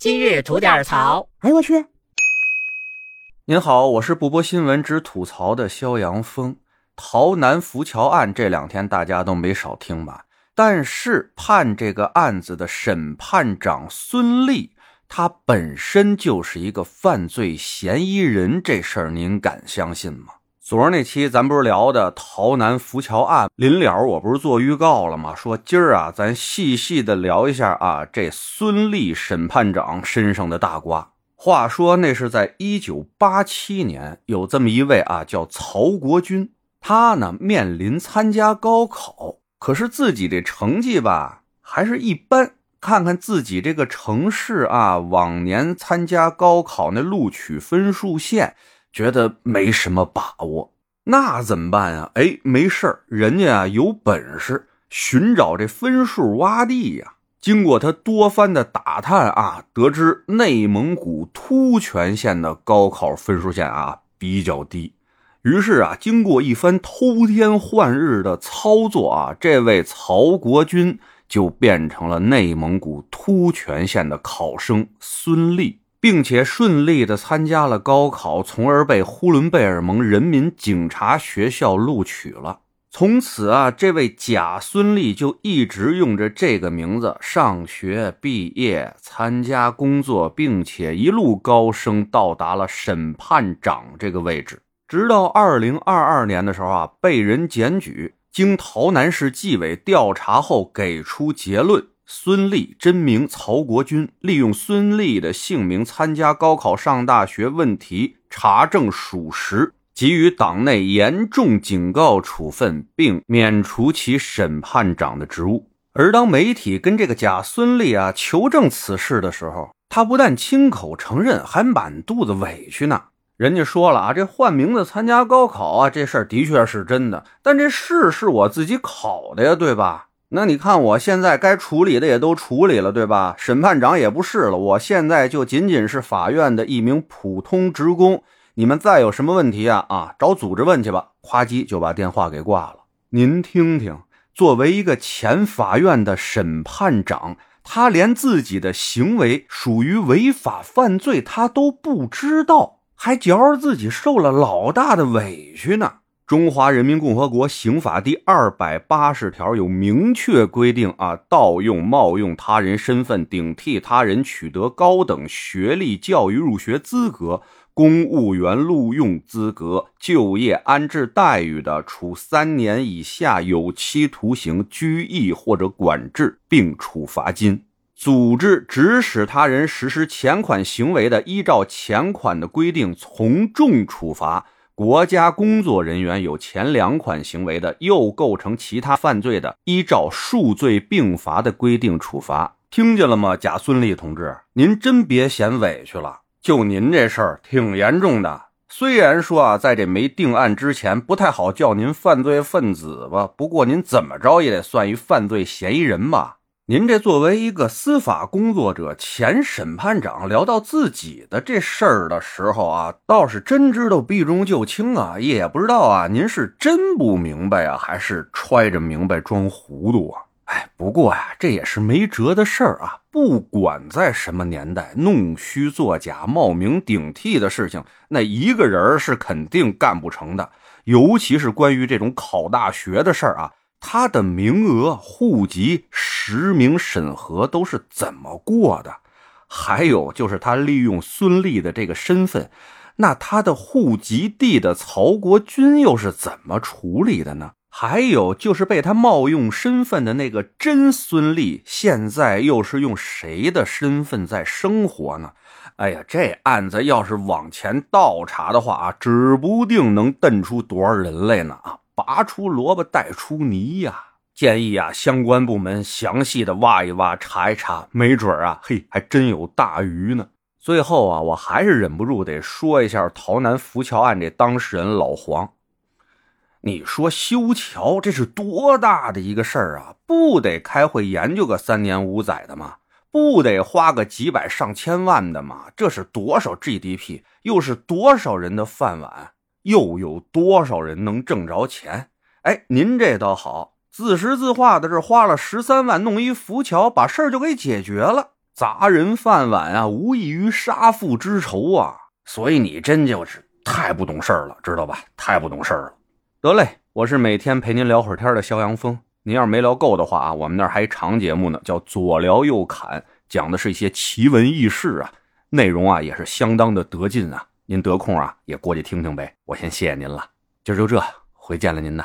今日吐点槽。哎呦我去！您好，我是不播新闻只吐槽的肖阳峰。洮南浮桥案这两天大家都没少听吧？但是判这个案子的审判长孙立，他本身就是一个犯罪嫌疑人，这事儿您敢相信吗？昨儿那期咱不是聊的洮南浮桥案，临了我不是做预告了吗？说今儿啊，咱细细的聊一下啊，这孙立审判长身上的大瓜。话说那是在一九八七年，有这么一位啊，叫曹国军，他呢面临参加高考，可是自己这成绩吧还是一般。看看自己这个城市啊，往年参加高考那录取分数线。觉得没什么把握，那怎么办呀？哎，没事儿，人家啊有本事寻找这分数洼地呀。经过他多番的打探啊，得知内蒙古突泉县的高考分数线啊比较低。于是啊，经过一番偷天换日的操作啊，这位曹国军就变成了内蒙古突泉县的考生孙立。并且顺利的参加了高考，从而被呼伦贝尔盟人民警察学校录取了。从此啊，这位贾孙立就一直用着这个名字上学、毕业、参加工作，并且一路高升，到达了审判长这个位置。直到二零二二年的时候啊，被人检举，经洮南市纪委调查后，给出结论。孙立真名曹国军，利用孙立的姓名参加高考上大学，问题查证属实，给予党内严重警告处分，并免除其审判长的职务。而当媒体跟这个假孙立啊求证此事的时候，他不但亲口承认，还满肚子委屈呢。人家说了啊，这换名字参加高考啊，这事儿的确是真的，但这试是我自己考的呀，对吧？那你看，我现在该处理的也都处理了，对吧？审判长也不是了，我现在就仅仅是法院的一名普通职工。你们再有什么问题啊啊，找组织问去吧。夸叽就把电话给挂了。您听听，作为一个前法院的审判长，他连自己的行为属于违法犯罪他都不知道，还觉着自己受了老大的委屈呢。中华人民共和国刑法第二百八十条有明确规定啊，盗用、冒用他人身份，顶替他人取得高等学历、教育入学资格、公务员录用资格、就业安置待遇的，处三年以下有期徒刑、拘役或者管制，并处罚金；组织、指使他人实施前款行为的，依照前款的规定从重处罚。国家工作人员有前两款行为的，又构成其他犯罪的，依照数罪并罚的规定处罚。听见了吗，贾孙立同志？您真别嫌委屈了，就您这事儿挺严重的。虽然说啊，在这没定案之前，不太好叫您犯罪分子吧，不过您怎么着也得算一犯罪嫌疑人吧。您这作为一个司法工作者、前审判长，聊到自己的这事儿的时候啊，倒是真知道避重就轻啊，也不知道啊，您是真不明白啊，还是揣着明白装糊涂啊？哎，不过呀，这也是没辙的事儿啊。不管在什么年代，弄虚作假、冒名顶替的事情，那一个人是肯定干不成的。尤其是关于这种考大学的事儿啊。他的名额、户籍实名审核都是怎么过的？还有就是他利用孙俪的这个身份，那他的户籍地的曹国军又是怎么处理的呢？还有就是被他冒用身份的那个真孙俪，现在又是用谁的身份在生活呢？哎呀，这案子要是往前倒查的话啊，指不定能瞪出多少人来呢啊！拔出萝卜带出泥呀！建议啊，相关部门详细的挖一挖、查一查，没准啊，嘿，还真有大鱼呢。最后啊，我还是忍不住得说一下洮南浮桥案这当事人老黄。你说修桥这是多大的一个事儿啊？不得开会研究个三年五载的吗？不得花个几百上千万的吗？这是多少 GDP？又是多少人的饭碗？又有多少人能挣着钱？哎，您这倒好，自实自话的，这花了十三万弄一浮桥，把事儿就给解决了。砸人饭碗啊，无异于杀父之仇啊！所以你真就是太不懂事儿了，知道吧？太不懂事儿了。得嘞，我是每天陪您聊会儿天的肖阳峰。您要是没聊够的话啊，我们那儿还长节目呢，叫左聊右侃，讲的是一些奇闻异事啊，内容啊也是相当的得劲啊。您得空啊也过去听听呗。我先谢谢您了，今儿就这，回见了您呐。